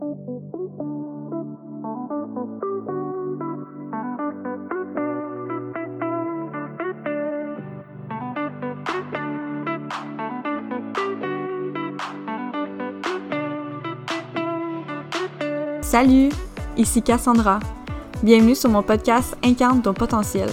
Salut, ici Cassandra. Bienvenue sur mon podcast Incarne ton potentiel.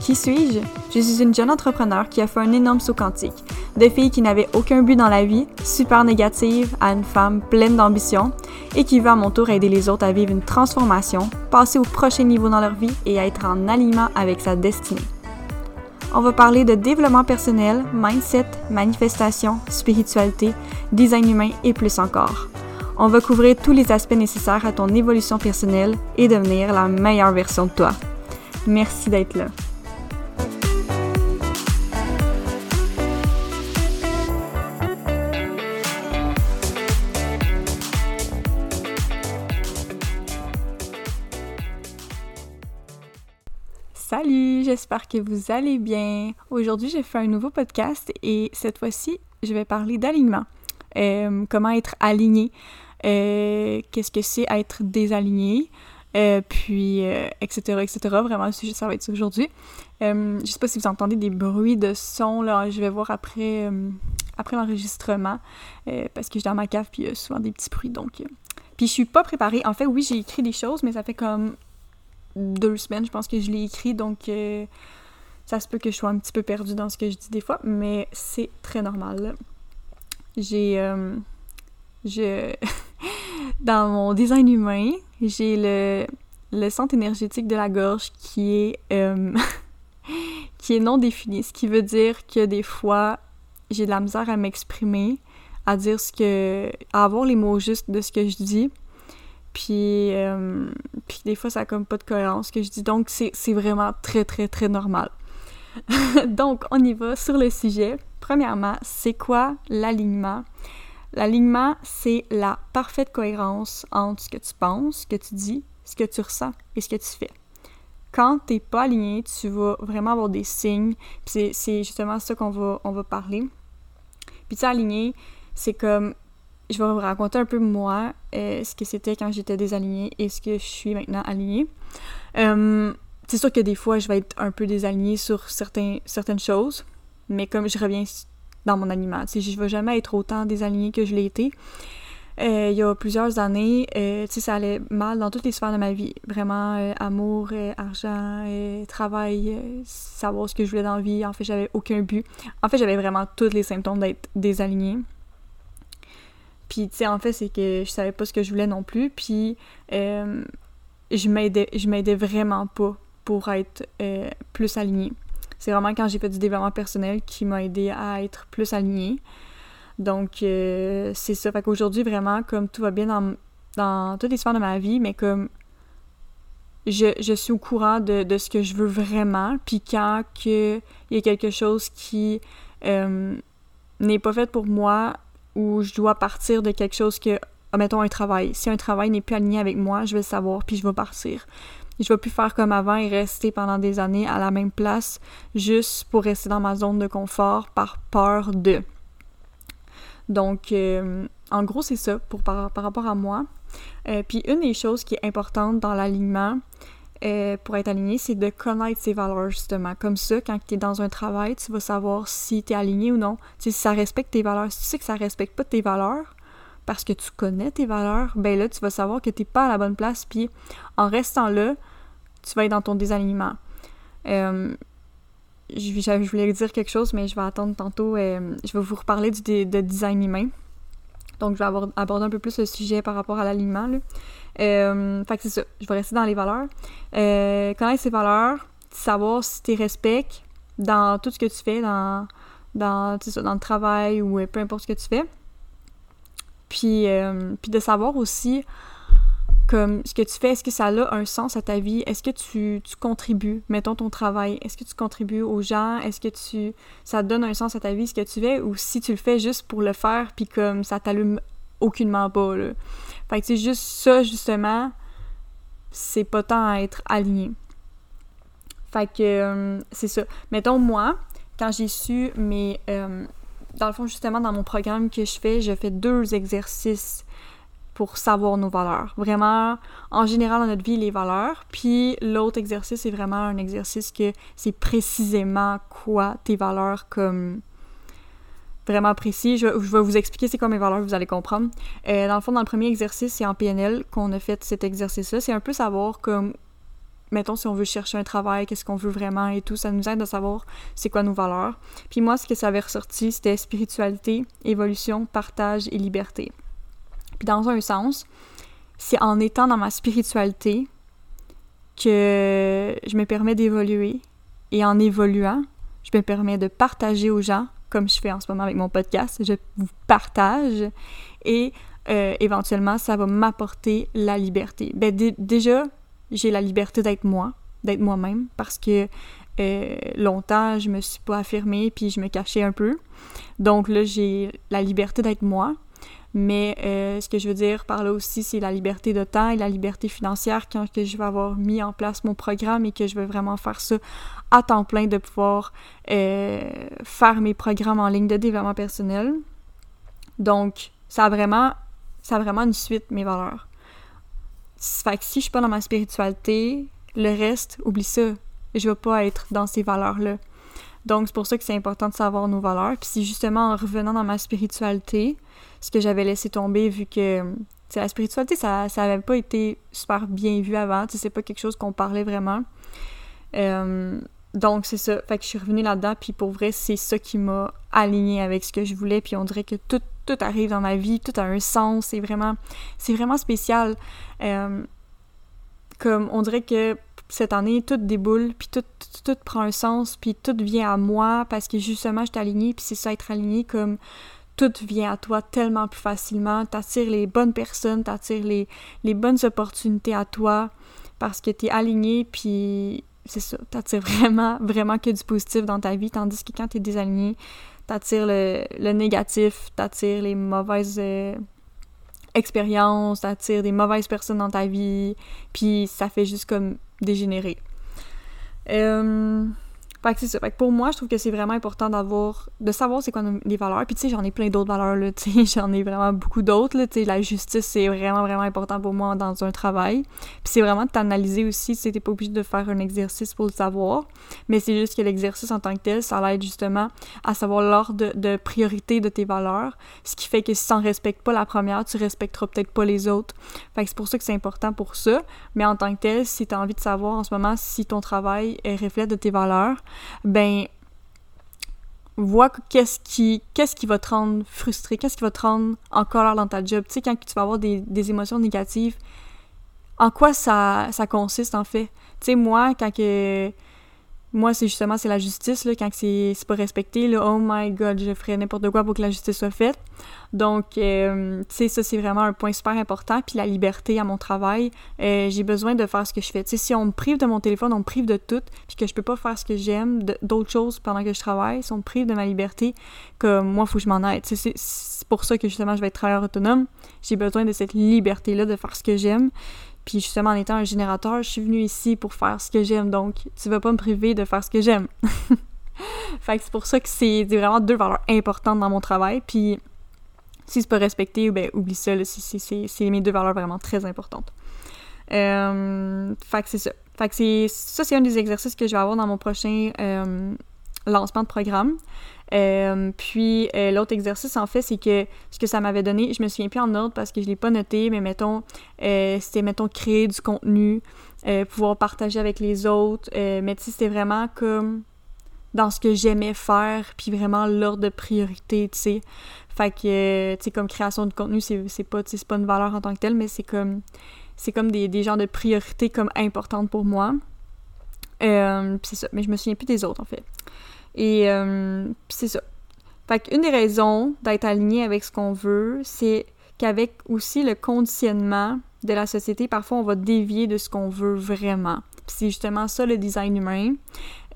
Qui suis-je? Je suis une jeune entrepreneur qui a fait un énorme saut quantique. De fille qui n'avait aucun but dans la vie, super négative, à une femme pleine d'ambition et qui veut à mon tour aider les autres à vivre une transformation, passer au prochain niveau dans leur vie et à être en alignement avec sa destinée. On va parler de développement personnel, mindset, manifestation, spiritualité, design humain et plus encore. On va couvrir tous les aspects nécessaires à ton évolution personnelle et devenir la meilleure version de toi. Merci d'être là. J'espère que vous allez bien. Aujourd'hui, j'ai fait un nouveau podcast et cette fois-ci, je vais parler d'alignement. Euh, comment être aligné, euh, qu'est-ce que c'est être désaligné, euh, puis etc., etc. Vraiment, le sujet, ça va être aujourd'hui. je sais pas si vous entendez des bruits de son, là, je vais voir après, après l'enregistrement, parce que je suis dans ma cave, puis il y a souvent des petits bruits, donc... Puis je suis pas préparée. En fait, oui, j'ai écrit des choses, mais ça fait comme deux semaines, je pense que je l'ai écrit, donc ça se peut que je sois un petit peu perdue dans ce que je dis des fois, mais c'est très normal j'ai euh, je dans mon design humain, j'ai le, le centre énergétique de la gorge qui est euh, qui est non défini, ce qui veut dire que des fois j'ai de la misère à m'exprimer, à dire ce que à avoir les mots justes de ce que je dis. Puis, euh, puis des fois, ça a comme pas de cohérence ce que je dis. Donc, c'est vraiment très, très, très normal. Donc, on y va sur le sujet. Premièrement, c'est quoi l'alignement? L'alignement, c'est la parfaite cohérence entre ce que tu penses, ce que tu dis, ce que tu ressens et ce que tu fais. Quand tu n'es pas aligné, tu vas vraiment avoir des signes. C'est justement ça qu'on va, on va parler. Puis tu aligné, c'est comme je vais vous raconter un peu moi, euh, ce que c'était quand j'étais désalignée et ce que je suis maintenant alignée. Euh, c'est sûr que des fois, je vais être un peu désalignée sur certaines choses, mais comme je reviens dans mon animal, je ne vais jamais être autant désalignée que je l'ai été. Euh, il y a plusieurs années, ça allait mal dans toutes les sphères de ma vie. Vraiment, amour, argent, travail, savoir ce que je voulais dans la vie. En fait, j'avais aucun but. En fait, j'avais vraiment tous les symptômes d'être désalignée. Puis, tu sais, en fait, c'est que je savais pas ce que je voulais non plus. Puis, je m'aidais, je m'aidais vraiment pas pour être plus alignée. C'est vraiment quand j'ai fait du développement personnel qui m'a aidé à être plus alignée. Donc, euh, c'est ça. Fait qu'aujourd'hui, vraiment, comme tout va bien dans, dans toutes les sphères de ma vie, mais comme je, je suis au courant de, de, ce que je veux vraiment, puis quand il y a quelque chose qui euh, n'est pas fait pour moi, ou je dois partir de quelque chose que, mettons un travail. Si un travail n'est plus aligné avec moi, je vais le savoir, puis je vais partir je vais plus faire comme avant et rester pendant des années à la même place juste pour rester dans ma zone de confort par peur de. Donc, euh, en gros, c'est ça pour, par, rapport à moi. Euh, puis une des choses qui est importante dans l'alignement, euh, pour être aligné, c'est de connaître ses valeurs, justement. Comme ça, quand tu es dans un travail, tu vas savoir si tu es aligné ou non. si ça respecte tes valeurs. Si tu sais que ça respecte pas tes valeurs, parce que tu connais tes valeurs, ben là, tu vas savoir que tu n'es pas à la bonne place. Puis en restant là, tu vas être dans ton désalignement. Euh, je, voulais dire quelque chose, mais je vais attendre tantôt. Euh, je vais vous reparler du de design humain. Donc, je vais aborder un peu plus le sujet par rapport à l'alignement. Euh, fait que c'est ça. Je vais rester dans les valeurs. Euh, connaître ces valeurs, savoir si tu respectes dans tout ce que tu fais, dans, dans, dans le travail ou peu importe ce que tu fais. Puis, puis de savoir aussi comme ce que tu fais, est-ce que ça a un sens à ta vie? Est-ce que tu, contribues, mettons ton travail, est-ce que tu contribues aux gens? Est-ce que tu ça donne un sens à ta vie ce que tu fais? Ou si tu le fais juste pour le faire puis comme ça t'allume aucunement pas, là. Fait que c'est juste ça, justement, c'est pas tant à être aligné. Fait que euh, c'est ça. Mettons, moi, quand j'ai su mes... Euh, dans le fond, justement, dans mon programme que je fais, je fais deux exercices pour savoir nos valeurs. Vraiment, en général dans notre vie, les valeurs. Puis l'autre exercice, c'est vraiment un exercice que c'est précisément quoi tes valeurs comme vraiment précis. Je, vais vous expliquer c'est quoi mes valeurs, vous allez comprendre. Euh, dans le fond, dans le premier exercice, c'est en PNL qu'on a fait cet exercice-là. C'est un peu savoir comme, mettons, si on veut chercher un travail, qu'est-ce qu'on veut vraiment et tout. Ça nous aide à savoir c'est quoi nos valeurs. Puis moi, ce que ça avait ressorti, c'était spiritualité, évolution, partage et liberté. Puis dans un sens, c'est en étant dans ma spiritualité que je me permets d'évoluer. Et en évoluant, je me permets de partager aux gens comme je fais en ce moment avec mon podcast. Je vous partage et euh, éventuellement, ça va m'apporter la liberté. Ben, déjà, j'ai la liberté d'être moi, d'être moi-même, parce que euh, longtemps, je me suis pas affirmée, puis je me cachais un peu. Donc là, j'ai la liberté d'être moi. Mais euh, ce que je veux dire par là aussi, c'est la liberté de temps et la liberté financière quand que je vais avoir mis en place mon programme et que je vais vraiment faire ça à temps plein, de pouvoir euh, faire mes programmes en ligne de développement personnel. Donc, ça a vraiment, ça vraiment une suite, mes valeurs. Fait que si je suis pas dans ma spiritualité, le reste, oublie ça. Je vais pas être dans ces valeurs-là. Donc, c'est pour ça que c'est important de savoir nos valeurs. Puis c'est justement en revenant dans ma spiritualité, ce que j'avais laissé tomber vu que la spiritualité, ça n'avait pas été super bien vu avant. C'est pas quelque chose qu'on parlait vraiment. Euh, donc, c'est ça. Fait que je suis revenue là-dedans, puis pour vrai, c'est ça qui m'a aligné avec ce que je voulais, puis on dirait que tout, tout arrive dans ma vie, tout a un sens, c'est vraiment, c'est vraiment spécial. Euh, comme, on dirait que cette année, tout déboule, puis tout, tout, prend un sens, puis tout vient à moi, parce que justement, je suis alignée, puis c'est ça, être aligné, comme tout vient à toi tellement plus facilement. T'attires les bonnes personnes, t'attires les, les bonnes opportunités à toi parce que t'es aligné, puis c'est ça, t'attires vraiment, vraiment que du positif dans ta vie, tandis que quand t'es désaligné, t'attires le, le négatif, t'attires les mauvaises euh, expériences, t'attires des mauvaises personnes dans ta vie, puis ça fait juste comme dégénérer. Euh, fait que c'est ça. Fait que pour moi, je trouve que c'est vraiment important d'avoir, de savoir c'est quoi les valeurs. Puis tu sais, j'en ai plein d'autres valeurs, là, tu sais, j'en ai vraiment beaucoup d'autres, là, tu sais, la justice, c'est vraiment, vraiment important pour moi dans un travail. Puis c'est vraiment de t'analyser aussi, tu t'es pas obligé de faire un exercice pour le savoir, mais c'est juste que l'exercice en tant que tel, ça l'aide justement à savoir l'ordre de, priorité de tes valeurs, ce qui fait que si t'en respectes pas la première, tu respecteras peut-être pas les autres. Fait que c'est pour ça que c'est important pour ça, mais en tant que tel, si t'as envie de savoir en ce moment si ton travail reflète de tes valeurs, ben vois qu'est-ce qui qu'est-ce qui va te rendre frustré, qu'est-ce qui va te rendre en colère dans ta job. Tu sais, quand tu vas avoir des, émotions négatives, en quoi ça, ça consiste en fait? Tu sais, moi, quand que moi, c'est justement, c'est la justice, là, quand c'est pas respecté, là, oh my god, je ferais n'importe quoi pour que la justice soit faite. Donc, euh, tu sais, ça, c'est vraiment un point super important. Puis la liberté à mon travail, euh, j'ai besoin de faire ce que je fais. Tu sais, si on me prive de mon téléphone, on me prive de tout, puis que je peux pas faire ce que j'aime, d'autres choses pendant que je travaille, si on me prive de ma liberté, comme moi, faut que je m'en aide. C'est pour ça que, justement, je vais être travailleur autonome. J'ai besoin de cette liberté-là de faire ce que j'aime. Puis justement, en étant un générateur, je suis venue ici pour faire ce que j'aime. Donc, tu vas pas me priver de faire ce que j'aime. fait que c'est pour ça que c'est vraiment deux valeurs importantes dans mon travail. Puis, si c'est pas respecté, ben oublie ça. C'est mes deux valeurs vraiment très importantes. Euh, fait que c'est ça. Fait que c'est ça, c'est un des exercices que je vais avoir dans mon prochain euh, lancement de programme. Euh, puis euh, l'autre exercice, en fait, c'est que ce que ça m'avait donné, je me souviens plus en ordre parce que je l'ai pas noté, mais mettons, euh, c'était, mettons, créer du contenu, pouvoir partager avec les autres, mais tu sais, c'était vraiment comme dans ce que j'aimais faire, puis vraiment l'ordre de priorité, tu sais. Fait que, tu sais, comme création de contenu, c'est, c'est pas, c'est pas une valeur en tant que telle, mais c'est comme, c'est comme des, des genres de priorités comme importantes pour moi. c'est ça, mais je me souviens plus des autres, en fait. Et euh, c'est ça. Fait qu'une des raisons d'être aligné avec ce qu'on veut, c'est qu'avec aussi le conditionnement de la société, parfois on va dévier de ce qu'on veut vraiment. Puis c'est justement ça le design humain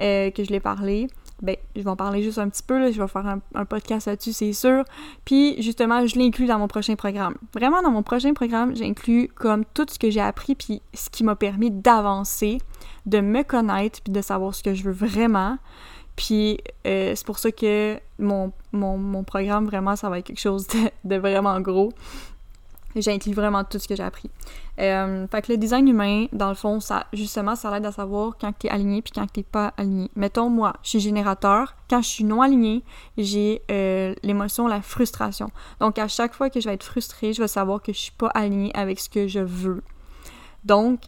euh, que je l'ai parlé. Ben, je vais en parler juste un petit peu, là. je vais faire un, podcast là-dessus, c'est sûr. Puis justement, je l'inclus dans mon prochain programme. Vraiment, dans mon prochain programme, j'inclus comme tout ce que j'ai appris, puis ce qui m'a permis d'avancer, de me connaître, puis de savoir ce que je veux vraiment. Puis euh, c'est pour ça que mon, mon, mon, programme, vraiment, ça va être quelque chose de, vraiment gros. J'inclus vraiment tout ce que j'ai appris. Euh, fait que le design humain, dans le fond, ça, justement, ça l'aide à savoir quand tu es aligné puis quand tu pas aligné. Mettons, moi, je suis générateur. Quand je suis non aligné, j'ai euh, l'émotion, la frustration. Donc, à chaque fois que je vais être frustrée, je vais savoir que je suis pas alignée avec ce que je veux. Donc,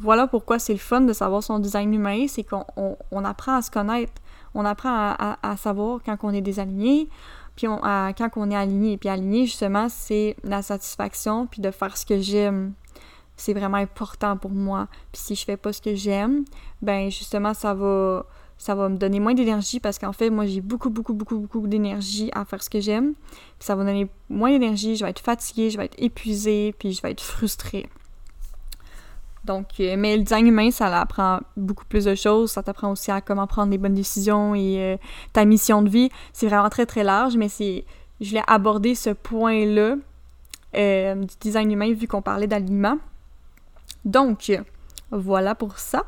voilà pourquoi c'est le fun de savoir son design humain, c'est qu'on on, apprend à se connaître, on apprend à, savoir quand on est désaligné, puis quand on est aligné, puis aligné, justement, c'est la satisfaction, puis de faire ce que j'aime. C'est vraiment important pour moi. Puis si je fais pas ce que j'aime, ben justement, ça va, ça va me donner moins d'énergie parce qu'en fait, moi, j'ai beaucoup, beaucoup, beaucoup, beaucoup d'énergie à faire ce que j'aime. Puis ça va donner moins d'énergie, je vais être fatiguée, je vais être épuisée, puis je vais être frustrée. Donc, euh, mais le design humain, ça apprend beaucoup plus de choses. Ça t'apprend aussi à comment prendre les bonnes décisions et euh, ta mission de vie. C'est vraiment très, très large, mais c'est... Je voulais aborder ce point-là euh, du design humain vu qu'on parlait d'alignement. Donc, voilà pour ça.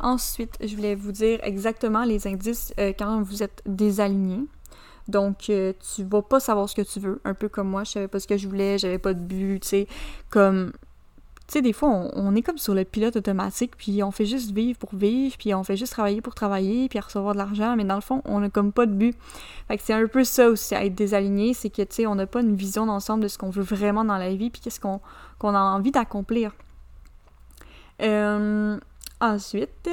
ensuite, je voulais vous dire exactement les indices quand vous êtes désaligné. Donc, tu vas pas savoir ce que tu veux, un peu comme moi, je savais pas ce que je voulais, j'avais pas de but, tu sais, comme tu sais, des fois, on, est comme sur le pilote automatique, puis on fait juste vivre pour vivre, puis on fait juste travailler pour travailler, puis recevoir de l'argent, mais dans le fond, on n'a comme pas de but. Fait que c'est un peu ça aussi, à être désaligné, c'est que, tu sais, on n'a pas une vision d'ensemble de ce qu'on veut vraiment dans la vie, puis qu'est-ce qu'on a envie d'accomplir. Euh, ensuite,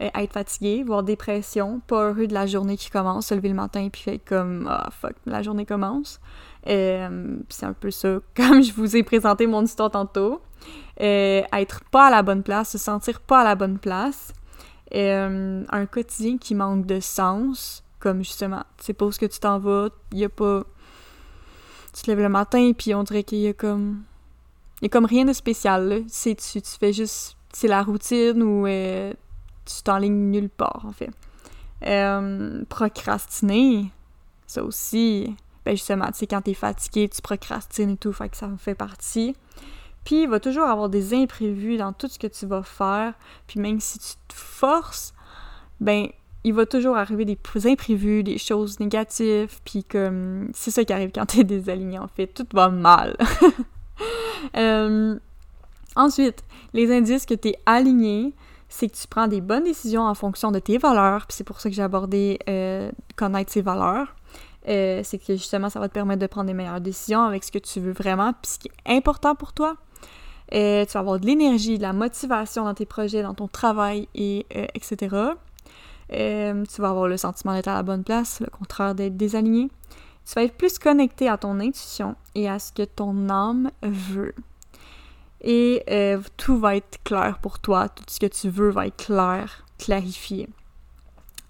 euh, être fatigué, voire dépression, pas heureux de la journée qui commence, se lever le matin, puis fait comme, ah, fuck, la journée commence. Euh, c'est un peu ça, comme je vous ai présenté mon histoire tantôt. Euh, être pas à la bonne place, se sentir pas à la bonne place. Euh, un quotidien qui manque de sens, comme justement, tu sais pas ce que tu t'en vas, y a pas... Tu te lèves le matin, puis on dirait qu'il y a comme... Il y a comme rien de spécial, là. Tu, tu fais juste... C'est la routine ou euh, tu t'enlignes nulle part, en fait. procrastiner, ça aussi, ben justement, tu sais, quand t'es fatigué, tu procrastines et tout, fait que ça en fait partie. Puis il va toujours avoir des imprévus dans tout ce que tu vas faire. Puis même si tu te forces, ben il va toujours arriver des imprévus, des choses négatives. Puis comme c'est ça qui arrive quand t'es désaligné en fait, tout va mal. Euh, ensuite, les indices que t'es aligné, c'est que tu prends des bonnes décisions en fonction de tes valeurs. Puis c'est pour ça que j'ai abordé euh, connaître ses valeurs. Euh, c'est que justement, ça va te permettre de prendre des meilleures décisions avec ce que tu veux vraiment, puis ce qui est important pour toi. Euh, tu vas avoir de l'énergie, de la motivation dans tes projets, dans ton travail, et euh, etc. Euh, tu vas avoir le sentiment d'être à la bonne place, le contraire d'être désaligné. Tu vas être plus connecté à ton intuition et à ce que ton âme veut. Et tout va être clair pour toi, tout ce que tu veux va être clair, clarifié.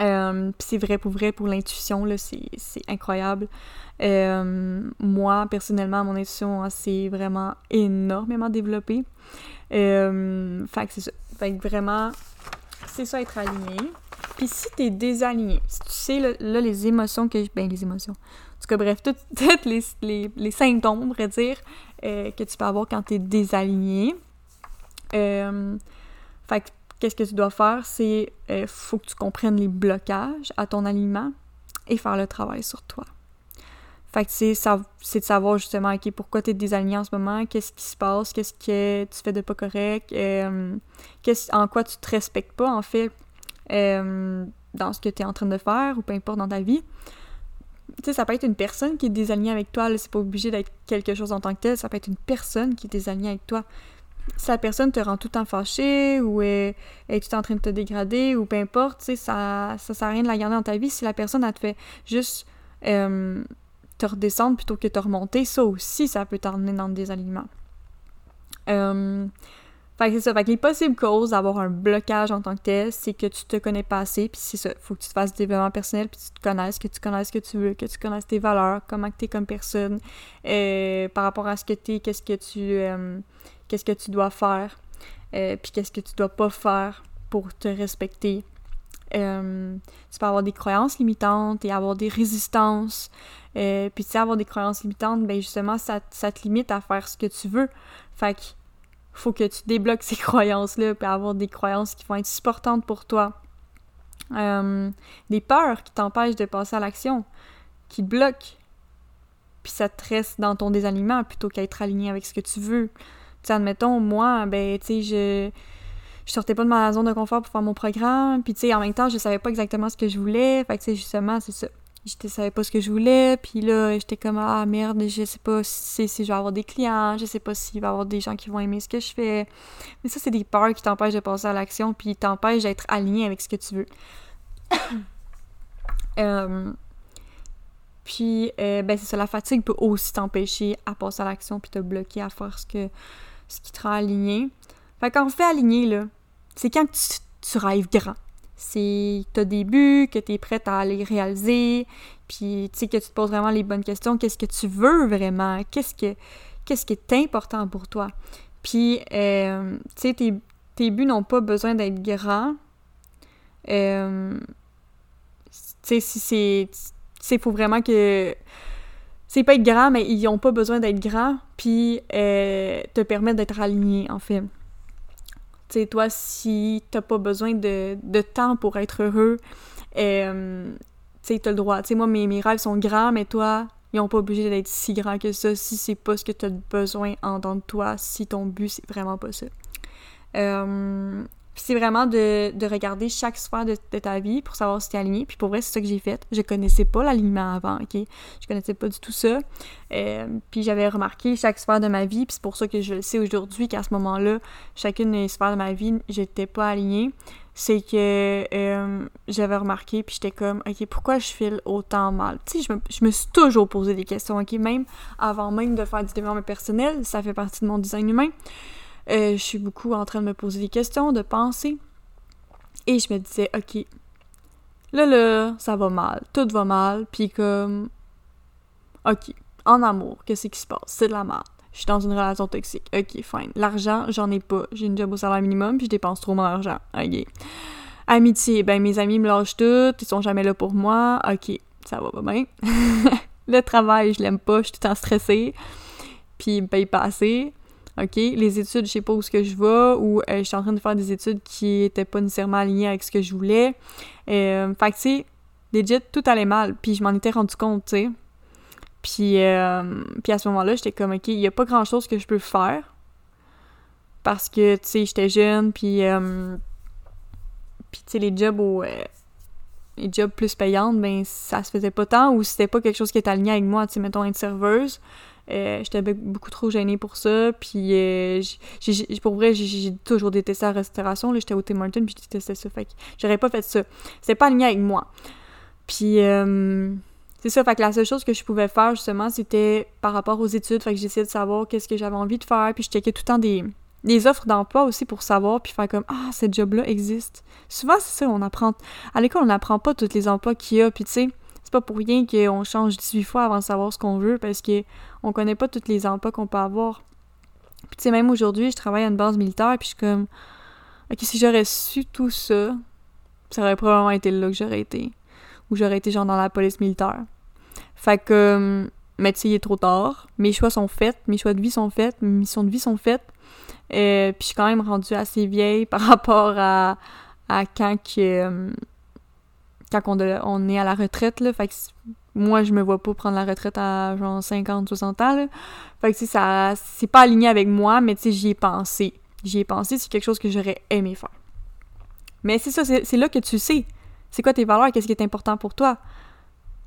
Euh, c'est vrai pour vrai pour l'intuition, c'est incroyable. Euh, moi, personnellement, mon intuition s'est vraiment énormément développée. Euh, fait que c'est ça. Fait que vraiment, c'est ça être aligné. Puis si t'es désaligné, si tu sais là, les émotions que... Ben, les émotions. En tout cas, bref, toutes les, les, les, symptômes, on pourrait dire, que tu peux avoir quand t'es désaligné. fait que qu'est-ce que tu dois faire, c'est euh, faut que tu comprennes les blocages à ton aliment et faire le travail sur toi. Fait que c'est, de savoir justement, OK, pourquoi tu es désaligné en ce moment, qu'est-ce qui se passe, qu'est-ce que tu fais de pas correct, euh, en quoi tu te respectes pas, en fait, euh, dans ce que tu es en train de faire ou peu importe dans ta vie. Tu sais, ça peut être une personne qui est désalignée avec toi, c'est pas obligé d'être quelque chose en tant que tel, ça peut être une personne qui est désalignée avec toi si la personne te rend tout le temps fâché ou est, est tout en train de te dégrader ou peu importe, ça, ça sert à rien de la garder dans ta vie. Si la personne, elle te fait juste euh, te redescendre plutôt que te remonter, ça aussi, ça peut t'emmener dans le désalignement. Euh, fait que c'est ça. Fait que les possibles causes d'avoir un blocage en tant que tel, c'est que tu te connais pas assez, puis c'est ça. Faut que tu te fasses du développement personnel, puis tu te connaisses, que tu connaisses ce que tu veux, que tu connaisses tes valeurs, comment tu es comme personne, euh, par rapport à ce que tu es, qu'est-ce que tu qu'est-ce que tu dois faire, euh, puis qu'est-ce que tu dois pas faire pour te respecter. Euh, tu peux avoir des croyances limitantes et avoir des résistances. Euh, puis tu sais, avoir des croyances limitantes, ben justement, ça, ça, te limite à faire ce que tu veux. Fait que faut que tu débloques ces croyances-là, puis avoir des croyances qui vont être supportantes pour toi. des peurs qui t'empêchent de passer à l'action, qui bloquent. puis ça te reste dans ton désalignement plutôt qu'à être aligné avec ce que tu veux. Tu admettons, moi, ben, tu je, je sortais pas de ma zone de confort pour faire mon programme, puis tu en même temps, je savais pas exactement ce que je voulais, fait que tu justement, c'est ça. Je savais pas ce que je voulais, puis là, j'étais comme, ah merde, je sais pas si, si je vais avoir des clients, je sais pas s'il va y avoir des gens qui vont aimer ce que je fais. Mais ça, c'est des peurs qui t'empêchent de passer à l'action, puis t'empêchent d'être aligné avec ce que tu veux. euh, puis, euh, ben c'est ça, la fatigue peut aussi t'empêcher à passer à l'action puis te bloquer à faire ce, que, ce qui te rend aligné. Fait qu'on fait aligner, là, c'est quand tu, tu rêves grand. C'est t'as des buts, que t'es prête à les réaliser, puis tu sais que tu te poses vraiment les bonnes questions. Qu'est-ce que tu veux vraiment? Qu'est-ce que qu'est-ce qui est important pour toi? Puis, euh, tu sais, tes, buts n'ont pas besoin d'être grands. Euh, tu sais, si c'est il faut vraiment que. C'est pas être grand, mais ils ont pas besoin d'être grands, puis euh, te permettre d'être aligné, en fait. Tu sais, toi, si t'as pas besoin de, temps pour être heureux, euh, tu sais, t'as le droit. Tu moi, mes, rêves sont grands, mais toi, ils ont pas obligé d'être si grands que ça si c'est pas ce que t'as besoin en dedans de toi, si ton but, c'est vraiment pas ça. Euh, c'est vraiment de, de, regarder chaque sphère de, ta vie pour savoir si t'es aligné. Puis pour vrai, c'est ça que j'ai fait. Je connaissais pas l'alignement avant, OK? Je connaissais pas du tout ça. Euh, puis j'avais remarqué chaque sphère de ma vie, puis c'est pour ça que je le sais aujourd'hui qu'à ce moment-là, chacune des sphères de ma vie, j'étais pas alignée. C'est que euh, j'avais remarqué, puis j'étais comme, OK, pourquoi je file autant mal? Tu sais, je me suis toujours posé des questions, OK? Même avant même de faire du développement personnel, ça fait partie de mon design humain. Euh, je suis beaucoup en train de me poser des questions, de penser. Et je me disais, ok, là, là, ça va mal, tout va mal, puis comme, ok, en amour, qu'est-ce qui se passe? C'est de la merde. Je suis dans une relation toxique. Ok, fine. L'argent, j'en ai pas. J'ai une job au salaire minimum, puis je dépense trop mon argent. Ok. Amitié, ben mes amis me lâchent tout, ils sont jamais là pour moi. Ok, ça va pas bien. le travail, je l'aime pas, je suis tout le temps stressée, puis ils me payent pas assez. OK, les études, je sais pas où ce je vais, ou euh, je suis en train de faire des études qui étaient pas nécessairement alignées avec ce que je voulais. Euh, fait que, tu sais, legit, tout allait mal, puis je m'en étais rendu compte, tu sais. Puis, euh, puis à ce moment-là, j'étais comme, OK, il y a pas grand-chose que je peux faire, parce que, tu sais, j'étais jeune, puis... Euh, puis, tu sais, les jobs au... les jobs plus payantes, ben, ça se faisait pas tant, ou c'était pas quelque chose qui était aligné avec moi, tu sais, mettons, être serveuse euh, j'étais beaucoup trop gênée pour ça. Puis, euh, pour vrai, j'ai toujours détesté la restauration. J'étais au Tim Martin, puis je détestais ça. Fait que j'aurais pas fait ça. C'était pas aligné avec moi. Puis, euh, c'est ça. Fait que la seule chose que je pouvais faire, justement, c'était par rapport aux études. Fait que j'essayais de savoir qu'est-ce que j'avais envie de faire. Puis, je checkais tout le temps des, des offres d'emploi aussi pour savoir. Puis, faire comme Ah, ce job-là existe. Souvent, c'est ça. On apprend. À l'école, on n'apprend pas tous les emplois qu'il y a. Puis, tu sais pas pour rien qu'on change 18 fois avant de savoir ce qu'on veut parce que on connaît pas tous les emplois qu'on peut avoir. Puis tu sais, même aujourd'hui, je travaille à une base militaire, puis je suis comme, ok, si j'aurais su tout ça, ça aurait probablement été là que j'aurais été. Ou j'aurais été genre dans la police militaire. Fait que, mais tu sais, il est trop tard. Mes choix sont faits, mes choix de vie sont faits, mes missions de vie sont faites. Euh, puis je suis quand même rendue assez vieille par rapport à, à quand que, quand on, est à la retraite, là. Fait que moi, je me vois pas prendre la retraite à genre 50, 60 ans, là. Fait que, ça, c'est pas aligné avec moi, mais j'y ai pensé. J'y ai pensé, c'est quelque chose que j'aurais aimé faire. Mais c'est ça, c'est là que tu sais. C'est quoi tes valeurs, qu'est-ce qui est important pour toi.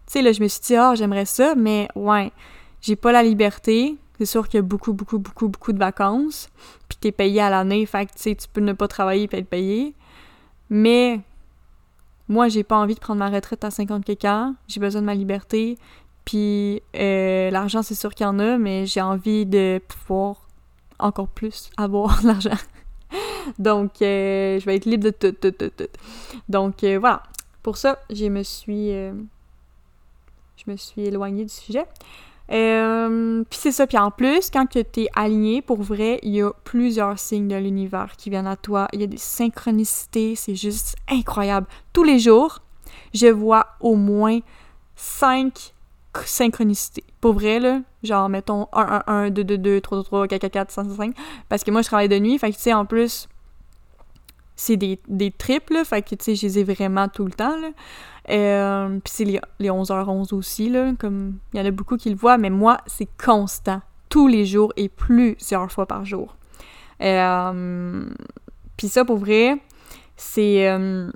Tu sais, là, je me suis dit, ah, j'aimerais ça, mais ouais, j'ai pas la liberté. C'est sûr qu'il y a beaucoup, beaucoup, beaucoup, beaucoup de vacances. Puis t'es payé à l'année, fait que, tu sais, tu peux ne pas travailler et être payé. Mais moi, j'ai pas envie de prendre ma retraite à 50 quelques ans. J'ai besoin de ma liberté. Puis euh, l'argent, c'est sûr qu'il y en a, mais j'ai envie de pouvoir encore plus avoir de l'argent. Donc, euh, je vais être libre de tout, tout, tout, tout. Donc, euh, voilà. Pour ça, je me suis... je me suis éloignée du sujet. Euh, puis c'est ça. Puis en plus, quand tu es aligné, pour vrai, il y a plusieurs signes de l'univers qui viennent à toi. Il y a des synchronicités. C'est juste incroyable. Tous les jours, je vois au moins cinq synchronicités. Pour vrai, là, genre, mettons 1, 1, 1, 2, 2, 2, 3, 3, 3, 4, 4, 4, 5, 5, Parce que moi, je travaille de nuit. Fait que, tu sais, en plus, c'est des, des trips, là, fait que, tu sais, je les ai vraiment tout le temps. Euh, puis c'est les, les 11h11 aussi, là, comme il y en a beaucoup qui le voient, mais moi, c'est constant, tous les jours et plusieurs fois par jour. Euh, puis ça, pour vrai, c'est euh,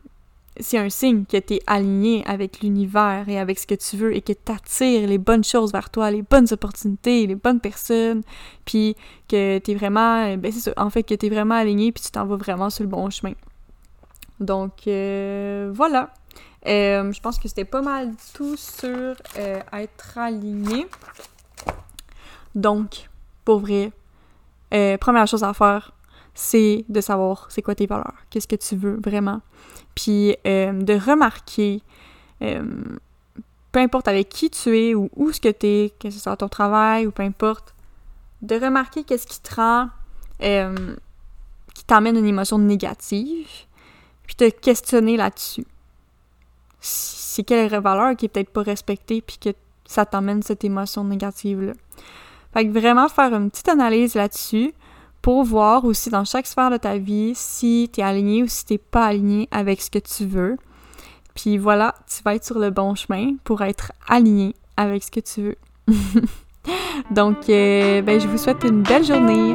c'est un signe que tu es aligné avec l'univers et avec ce que tu veux et que tu attires les bonnes choses vers toi, les bonnes opportunités, les bonnes personnes, puis que tu es vraiment, ben c'est ça, en fait, que tu es vraiment aligné puis tu t'en vas vraiment sur le bon chemin. Donc, euh, voilà. Euh, je pense que c'était pas mal tout sur euh, être aligné. Donc, pour vrai, première chose à faire, c'est de savoir c'est quoi tes valeurs, qu'est-ce que tu veux vraiment puis euh, de remarquer, euh, peu importe avec qui tu es ou où ce que tu es, que ce soit ton travail ou peu importe, de remarquer qu'est-ce qui te rend, euh, qui t'amène une émotion négative, puis te questionner là-dessus. C'est quelle valeur qui est peut-être pas respectée, puis que ça t'emmène cette émotion négative-là. Fait que vraiment faire une petite analyse là-dessus, pour voir aussi dans chaque sphère de ta vie si tu es aligné ou si tu pas aligné avec ce que tu veux. Puis voilà, tu vas être sur le bon chemin pour être aligné avec ce que tu veux. Donc, euh, ben, je vous souhaite une belle journée.